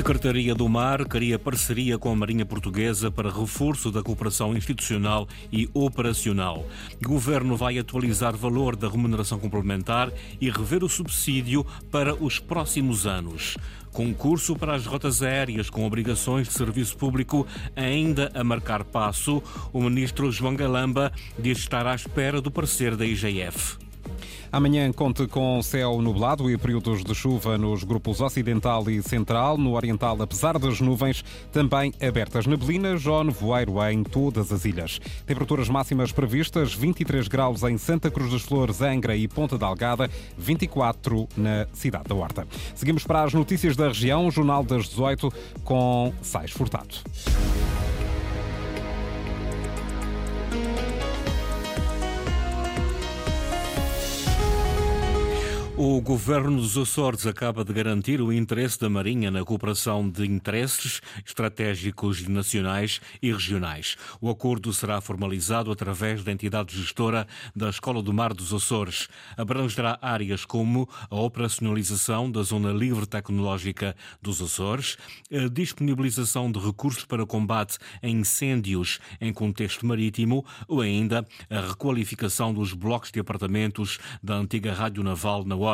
Secretaria do Mar cria parceria com a Marinha Portuguesa para reforço da cooperação institucional e operacional. Governo vai atualizar valor da remuneração complementar e rever o subsídio para os próximos anos. Concurso para as rotas aéreas com obrigações de serviço público ainda a marcar passo. O ministro João Galamba diz estar à espera do parecer da IGF. Amanhã conte com céu nublado e períodos de chuva nos grupos ocidental e central. No oriental, apesar das nuvens, também abertas neblinas ou nevoeiro em todas as ilhas. Temperaturas máximas previstas: 23 graus em Santa Cruz das Flores, Angra e Ponta da Algada, 24 na cidade da Horta. Seguimos para as notícias da região, Jornal das 18 com Sais Furtado. O governo dos Açores acaba de garantir o interesse da Marinha na cooperação de interesses estratégicos nacionais e regionais. O acordo será formalizado através da entidade gestora da Escola do Mar dos Açores. Abrangerá áreas como a operacionalização da Zona Livre Tecnológica dos Açores, a disponibilização de recursos para combate a incêndios em contexto marítimo ou ainda a requalificação dos blocos de apartamentos da antiga Rádio Naval na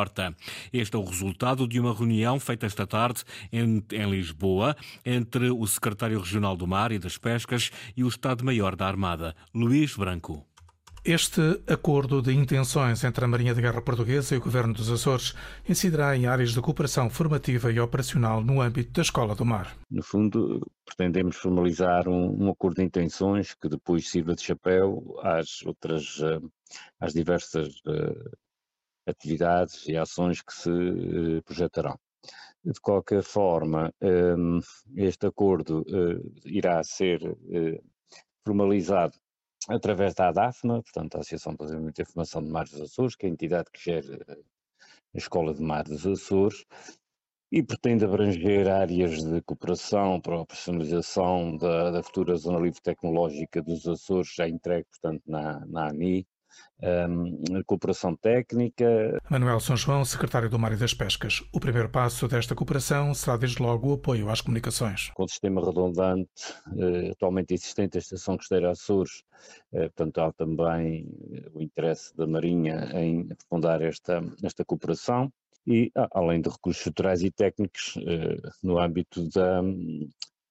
Este é o resultado de uma reunião feita esta tarde em, em Lisboa entre o secretário regional do Mar e das Pescas e o Estado-Maior da Armada, Luís Branco. Este acordo de intenções entre a Marinha de Guerra Portuguesa e o Governo dos Açores incidirá em áreas de cooperação formativa e operacional no âmbito da Escola do Mar. No fundo, pretendemos formalizar um, um acordo de intenções que depois sirva de chapéu às outras, eh, às diversas uh, atividades e ações que se uh, projetarão. De qualquer forma, um, este acordo uh, irá ser formalizado através da ADAFMA, portanto a Associação de Desenvolvimento e Informação de Mares dos Açores, que é a entidade que gera a Escola de Mar dos Açores, e pretende abranger áreas de cooperação para a operacionalização da, da futura Zona Livre Tecnológica dos Açores, já entregue, portanto, na, na um, cooperação técnica. Manuel São João, secretário do Mar e das Pescas. O primeiro passo desta cooperação será desde logo o apoio às comunicações. Com o sistema redundante uh, atualmente existente, a Estação Costeira Açores, uh, portanto há também o interesse da Marinha em aprofundar esta, esta cooperação e além de recursos estruturais e técnicos no âmbito da,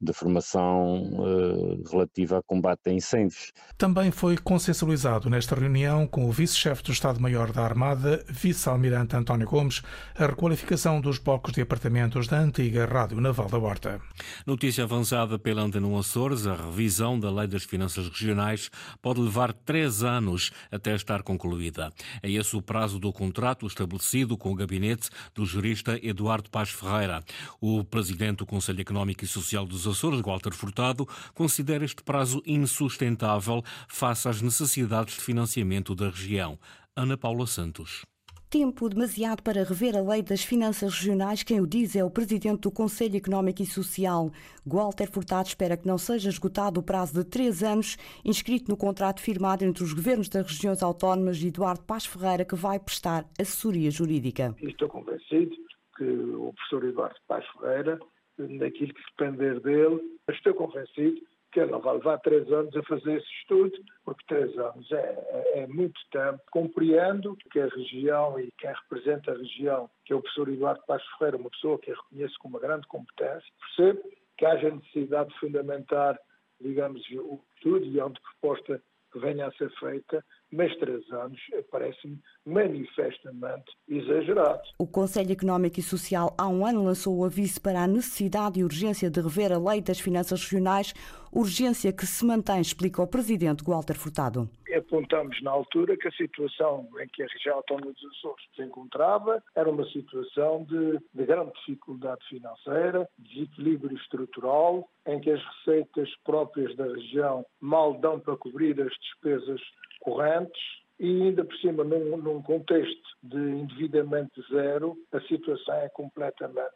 de formação uh, relativa a combate a incêndios. Também foi consensualizado nesta reunião com o vice-chefe do Estado-Maior da Armada, vice-almirante António Gomes, a requalificação dos blocos de apartamentos da antiga Rádio Naval da Horta. Notícia avançada pela Antena Açores, a revisão da Lei das Finanças Regionais pode levar três anos até estar concluída. É esse o prazo do contrato estabelecido com o gabinete do jurista Eduardo Paz Ferreira. O presidente do Conselho Económico e Social dos Açores, Walter Furtado, considera este prazo insustentável face às necessidades de financiamento da região. Ana Paula Santos tempo demasiado para rever a lei das finanças regionais. Quem o diz é o presidente do Conselho Económico e Social. Walter Furtado espera que não seja esgotado o prazo de três anos inscrito no contrato firmado entre os governos das regiões autónomas e Eduardo Paz Ferreira, que vai prestar assessoria jurídica. Estou convencido que o professor Eduardo Paz Ferreira naquilo que depender dele. Estou convencido que ele não vai levar três anos a fazer esse estudo, porque três anos é, é, é, muito tempo. Compreendo que a região e quem representa a região, que é o professor Eduardo Paz Ferreira, uma pessoa que eu reconheço com uma grande competência, percebo que haja necessidade de fundamentar, digamos, o estudo e onde proposta venha a ser feita, mas três anos parece-me manifestamente exagerado. O Conselho Económico e Social há um ano lançou o aviso para a necessidade e urgência de rever a lei das finanças regionais, urgência que se mantém, explica o Presidente Walter Furtado. Apontamos na altura que a situação em que a região autónoma dos Açores se encontrava era uma situação de, de grande dificuldade financeira, desequilíbrio estrutural, em que as receitas próprias da região mal dão para cobrir as despesas correntes antes e ainda por cima num, num contexto de endividamento zero, a situação é completamente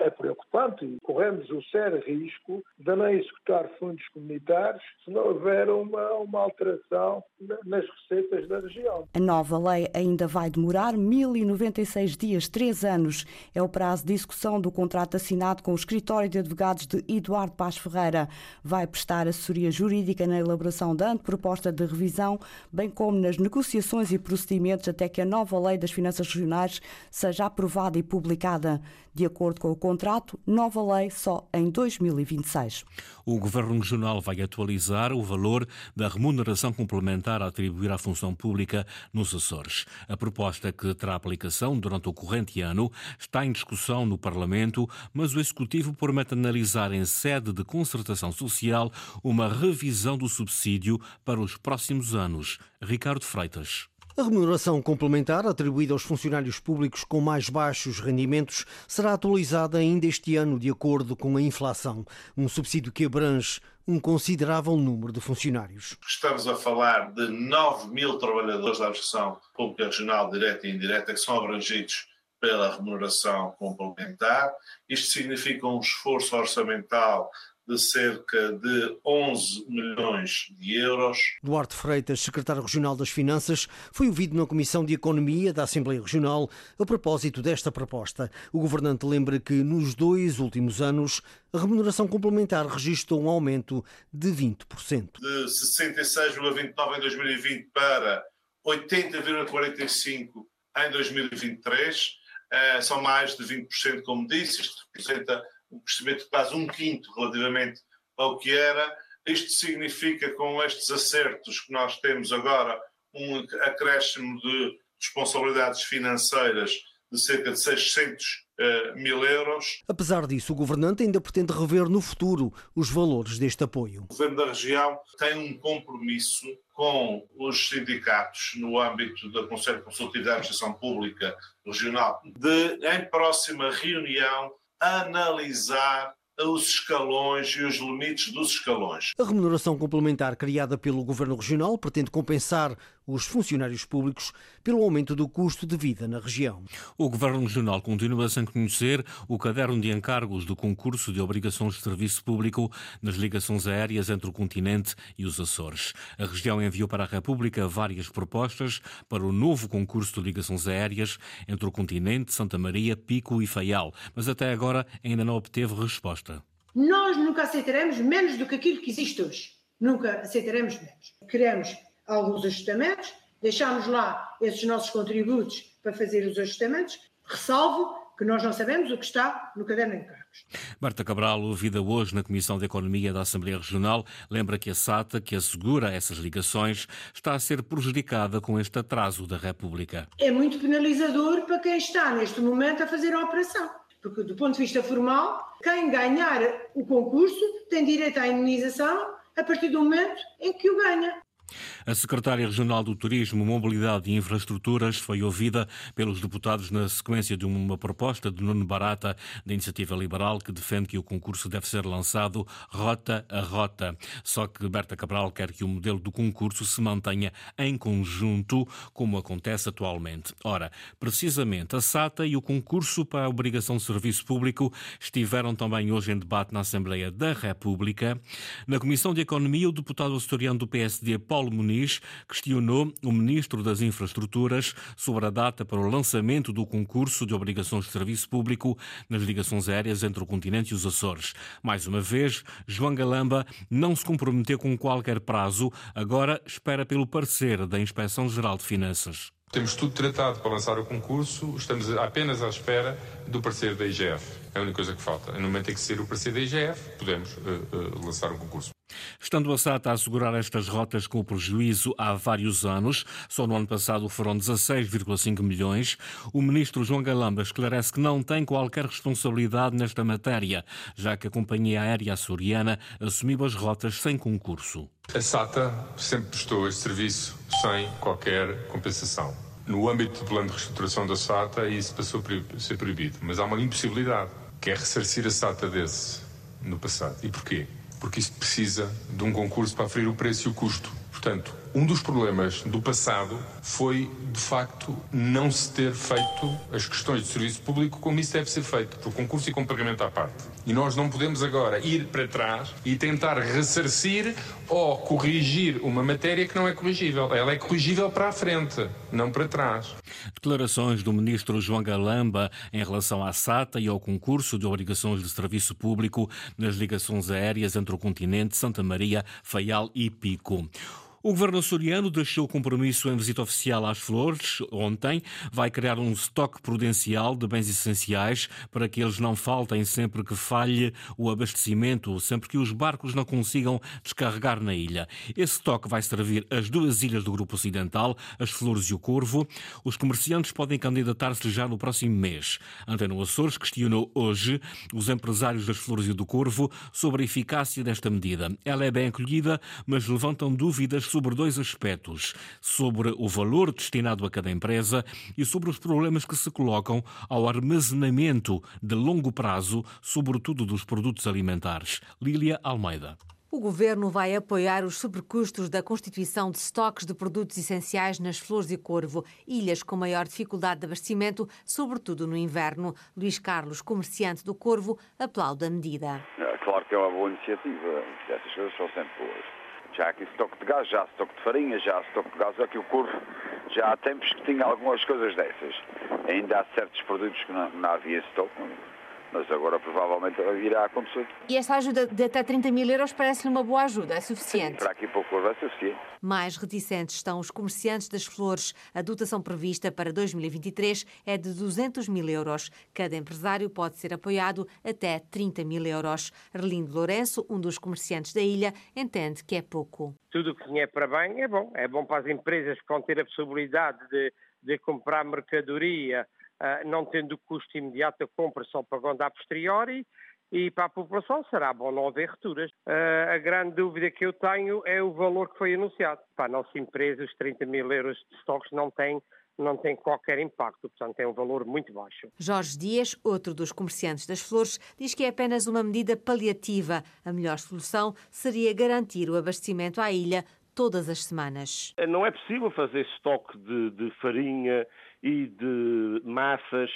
é preocupante e corremos o sério risco de não executar fundos comunitários se não houver uma, uma alteração nas receitas da região. A nova lei ainda vai demorar 1.096 dias, três anos. É o prazo de execução do contrato assinado com o escritório de advogados de Eduardo Paz Ferreira. Vai prestar assessoria jurídica na elaboração da anteproposta de revisão, bem como nas negociações e procedimentos até que a nova lei das finanças regionais seja aprovada e publicada. De acordo com o contrato, nova lei só em 2026. O Governo Regional vai atualizar o valor da remuneração complementar a atribuir à função pública nos Açores. A proposta que terá aplicação durante o corrente ano está em discussão no Parlamento, mas o Executivo promete analisar em sede de concertação social uma revisão do subsídio para os próximos anos. Ricardo Freitas. A remuneração complementar atribuída aos funcionários públicos com mais baixos rendimentos será atualizada ainda este ano, de acordo com a inflação. Um subsídio que abrange um considerável número de funcionários. Estamos a falar de 9 mil trabalhadores da administração pública regional, direta e indireta, que são abrangidos pela remuneração complementar. Isto significa um esforço orçamental de cerca de 11 milhões de euros. Duarte Freitas, secretário regional das Finanças, foi ouvido na Comissão de Economia da Assembleia Regional a propósito desta proposta. O governante lembra que nos dois últimos anos a remuneração complementar registrou um aumento de 20%. De 66,29 em 2020 para 80,45 em 2023. Eh, são mais de 20%, como disse, isto representa um crescimento de quase um quinto relativamente ao que era. Isto significa, com estes acertos que nós temos agora, um acréscimo de responsabilidades financeiras de cerca de 600 uh, mil euros. Apesar disso, o governante ainda pretende rever no futuro os valores deste apoio. O governo da região tem um compromisso com os sindicatos no âmbito da Conselho Consultivo da Administração Pública Regional de, em próxima reunião, analisar os escalões e os limites dos escalões. A remuneração complementar criada pelo Governo Regional pretende compensar os funcionários públicos pelo aumento do custo de vida na região. O Governo Regional continua sem conhecer o caderno de encargos do concurso de obrigações de serviço público nas ligações aéreas entre o continente e os Açores. A região enviou para a República várias propostas para o novo concurso de ligações aéreas entre o continente, Santa Maria, Pico e Faial, mas até agora ainda não obteve resposta. Nós nunca aceitaremos menos do que aquilo que existe hoje. Nunca aceitaremos menos. Queremos alguns ajustamentos, deixámos lá esses nossos contributos para fazer os ajustamentos, ressalvo que nós não sabemos o que está no caderno de encargos. Marta Cabral, ouvida hoje na Comissão de Economia da Assembleia Regional, lembra que a SATA, que assegura essas ligações, está a ser prejudicada com este atraso da República. É muito penalizador para quem está neste momento a fazer a operação. Porque, do ponto de vista formal, quem ganhar o concurso tem direito à indenização a partir do momento em que o ganha. A secretária regional do Turismo, Mobilidade e Infraestruturas foi ouvida pelos deputados na sequência de uma proposta de Nuno Barata, da Iniciativa Liberal, que defende que o concurso deve ser lançado rota a rota. Só que Berta Cabral quer que o modelo do concurso se mantenha em conjunto, como acontece atualmente. Ora, precisamente a SATA e o concurso para a obrigação de serviço público estiveram também hoje em debate na Assembleia da República. Na Comissão de Economia, o deputado açoriano do PSD, Paulo Muniz, Muniz questionou o Ministro das Infraestruturas sobre a data para o lançamento do concurso de obrigações de serviço público nas ligações aéreas entre o continente e os Açores. Mais uma vez, João Galamba não se comprometeu com qualquer prazo, agora espera pelo parecer da Inspeção Geral de Finanças. Temos tudo tratado para lançar o concurso, estamos apenas à espera do parecer da IGF. É a única coisa que falta. No momento em que ser o parecer da IGF, podemos uh, uh, lançar um concurso. Estando a SATA a assegurar estas rotas com prejuízo há vários anos, só no ano passado foram 16,5 milhões, o ministro João Galamba esclarece que não tem qualquer responsabilidade nesta matéria, já que a companhia aérea açoriana assumiu as rotas sem concurso. A SATA sempre prestou este serviço sem qualquer compensação. No âmbito do plano de reestruturação da SATA, isso passou a ser proibido. Mas há uma impossibilidade, que é ressarcir a SATA desse no passado. E porquê? Porque isso precisa de um concurso para aferir o preço e o custo. Portanto, um dos problemas do passado foi, de facto, não se ter feito as questões de serviço público como isso deve ser feito, por concurso e com pagamento à parte. E nós não podemos agora ir para trás e tentar ressarcir ou corrigir uma matéria que não é corrigível. Ela é corrigível para a frente, não para trás. Declarações do ministro João Galamba em relação à SATA e ao concurso de obrigações de serviço público nas ligações aéreas entre o continente, Santa Maria, Faial e Pico. O governo açoriano deixou compromisso em visita oficial às Flores ontem. Vai criar um estoque prudencial de bens essenciais para que eles não faltem sempre que falhe o abastecimento, sempre que os barcos não consigam descarregar na ilha. Esse estoque vai servir as duas ilhas do Grupo Ocidental, as Flores e o Corvo. Os comerciantes podem candidatar-se já no próximo mês. Antena Açores questionou hoje os empresários das Flores e do Corvo sobre a eficácia desta medida. Ela é bem acolhida, mas levantam dúvidas sobre dois aspectos: sobre o valor destinado a cada empresa e sobre os problemas que se colocam ao armazenamento de longo prazo, sobretudo dos produtos alimentares. Lília Almeida. O governo vai apoiar os sobrecustos da constituição de estoques de produtos essenciais nas Flores e Corvo, ilhas com maior dificuldade de abastecimento, sobretudo no inverno. Luís Carlos, comerciante do Corvo, aplaude a medida. É, claro que é uma boa iniciativa. Essas coisas são sempre boas. Já há aqui estoque de gás, já há estoque de farinha, já há estoque de gás. Aqui o Corvo já há tempos que tinha algumas coisas dessas. Ainda há certos produtos que não, não havia estoque mas agora provavelmente irá acontecer. E essa ajuda de até 30 mil euros parece-lhe uma boa ajuda, é suficiente? Sim, para aqui para o Corvo é suficiente. Mais reticentes estão os comerciantes das flores. A dotação prevista para 2023 é de 200 mil euros. Cada empresário pode ser apoiado até 30 mil euros. Arlindo Lourenço, um dos comerciantes da ilha, entende que é pouco. Tudo o que é para bem é bom. É bom para as empresas que vão ter a possibilidade de, de comprar mercadoria não tendo custo imediato a compra, só pagando a posteriori, e para a população será bom não haver returas. Uh, a grande dúvida que eu tenho é o valor que foi anunciado. Para a nossa empresa, os 30 mil euros de estoques não têm não tem qualquer impacto, portanto é um valor muito baixo. Jorge Dias, outro dos comerciantes das flores, diz que é apenas uma medida paliativa. A melhor solução seria garantir o abastecimento à ilha todas as semanas. Não é possível fazer estoque de, de farinha e de massas,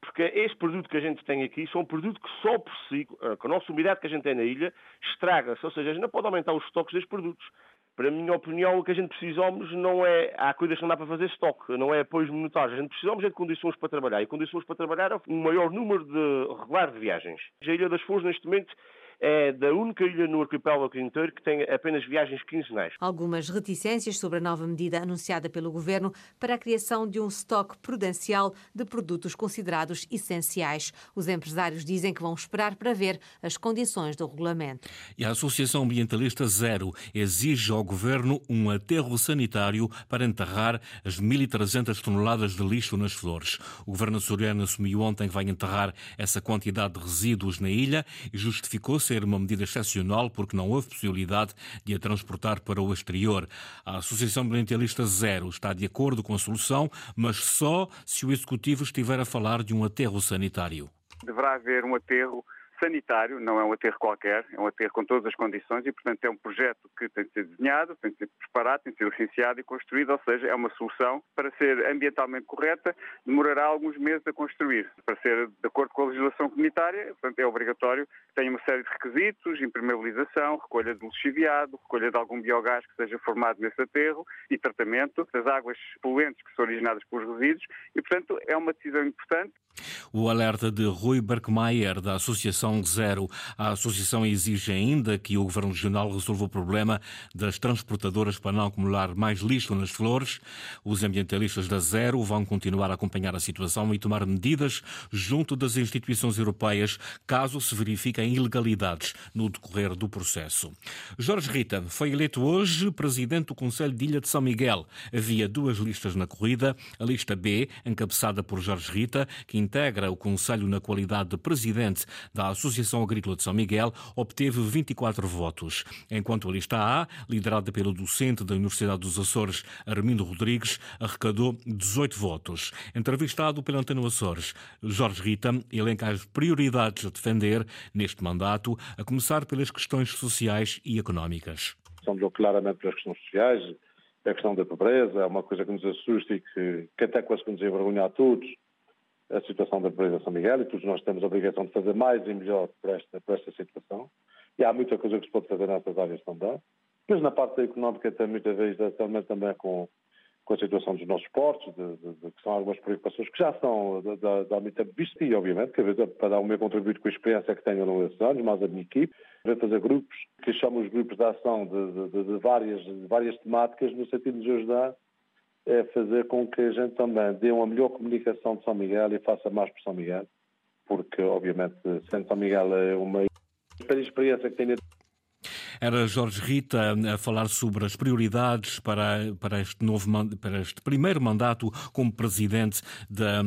porque este produto que a gente tem aqui são um produto que só por si, eh, com a nossa umidade que a gente tem na ilha, estraga-se, ou seja, a gente não pode aumentar os estoques destes produtos. Para a minha opinião, o que a gente precisamos não é. Há coisas que não dá para fazer estoque, não é apoios monetários. A gente precisamos é de condições para trabalhar. E condições para trabalhar é um maior número de regular de viagens. A Ilha das Flores, neste momento, é da única ilha no arquipélago inteiro que tem apenas viagens quinzenais. Algumas reticências sobre a nova medida anunciada pelo governo para a criação de um estoque prudencial de produtos considerados essenciais. Os empresários dizem que vão esperar para ver as condições do regulamento. E a Associação Ambientalista Zero exige ao governo um aterro sanitário para enterrar as 1.300 toneladas de lixo nas flores. O governo açoriano assumiu ontem que vai enterrar essa quantidade de resíduos na ilha e justificou ser uma medida excepcional porque não houve possibilidade de a transportar para o exterior. A Associação Ambientalista Zero está de acordo com a solução, mas só se o Executivo estiver a falar de um aterro sanitário. Deverá haver um aterro sanitário, não é um aterro qualquer, é um aterro com todas as condições e, portanto, é um projeto que tem de ser desenhado, tem de ser preparado, tem de ser licenciado e construído, ou seja, é uma solução para ser ambientalmente correta, demorará alguns meses a construir. Para ser de acordo com a legislação comunitária, portanto, é obrigatório tenha uma série de requisitos, impermeabilização, recolha de lixiviado, recolha de algum biogás que seja formado nesse aterro e tratamento das águas poluentes que são originadas pelos resíduos e, portanto, é uma decisão importante. O alerta de Rui Berkmeier, da Associação Zero. A associação exige ainda que o Governo Regional resolva o problema das transportadoras para não acumular mais lixo nas flores. Os ambientalistas da Zero vão continuar a acompanhar a situação e tomar medidas junto das instituições europeias caso se verifiquem ilegalidades no decorrer do processo. Jorge Rita foi eleito hoje presidente do Conselho de Ilha de São Miguel. Havia duas listas na corrida. A lista B, encabeçada por Jorge Rita, que integra o Conselho na qualidade de presidente da Associação Agrícola de São Miguel, obteve 24 votos, enquanto a lista A, liderada pelo docente da Universidade dos Açores, Armindo Rodrigues, arrecadou 18 votos. Entrevistado pela Antena Açores, Jorge Rita elenca as prioridades a defender neste mandato, a começar pelas questões sociais e económicas. passamos claramente pelas questões sociais, a questão da pobreza, é uma coisa que nos assusta e que, que até quase que nos envergonha a todos, a situação da pobreza em São Miguel, e todos nós temos a obrigação de fazer mais e melhor por esta, por esta situação. E há muita coisa que se pode fazer nessas áreas também. Mas na parte económica tem muitas vezes também, também com, com a situação dos nossos portos, de, de, de, que são algumas preocupações que já são da muito tempo visto e, obviamente, que para dar o meu contributo com a experiência que tenho nesses anos, mais a minha equipe, para fazer grupos, que chamamos grupos de ação de, várias, várias temáticas, no sentido de nos ajudar a fazer com que a gente também dê uma melhor comunicação de São Miguel e faça mais por São Miguel, porque, obviamente, sendo São Miguel é uma experiência que tem era Jorge Rita a falar sobre as prioridades para, para, este, novo, para este primeiro mandato como presidente da,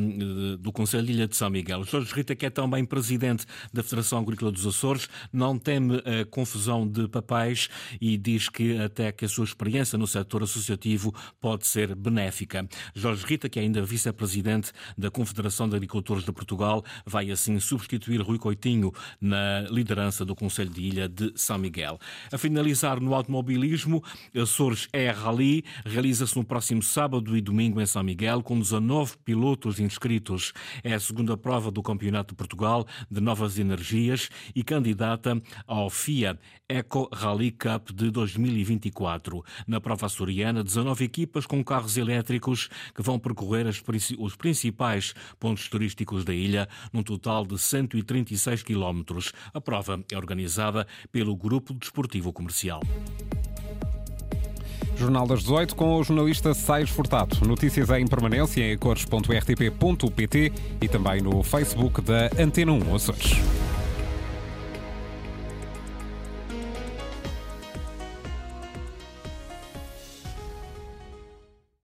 do Conselho de Ilha de São Miguel. Jorge Rita, que é também presidente da Federação Agrícola dos Açores, não teme a confusão de papéis e diz que até que a sua experiência no setor associativo pode ser benéfica. Jorge Rita, que é ainda vice-presidente da Confederação de Agricultores de Portugal, vai assim substituir Rui Coitinho na liderança do Conselho de Ilha de São Miguel. A finalizar no automobilismo, Açores Air Rally realiza-se no próximo sábado e domingo em São Miguel, com 19 pilotos inscritos. É a segunda prova do Campeonato de Portugal de Novas Energias e candidata ao FIA Eco Rally Cup de 2024. Na prova açoriana, 19 equipas com carros elétricos que vão percorrer os principais pontos turísticos da ilha, num total de 136 quilómetros. A prova é organizada pelo Grupo Desportivo Comercial. Jornal das 18 com o jornalista Sais Furtado. Notícias em permanência em cores.rtp.pt e também no Facebook da Antena 1 Açores.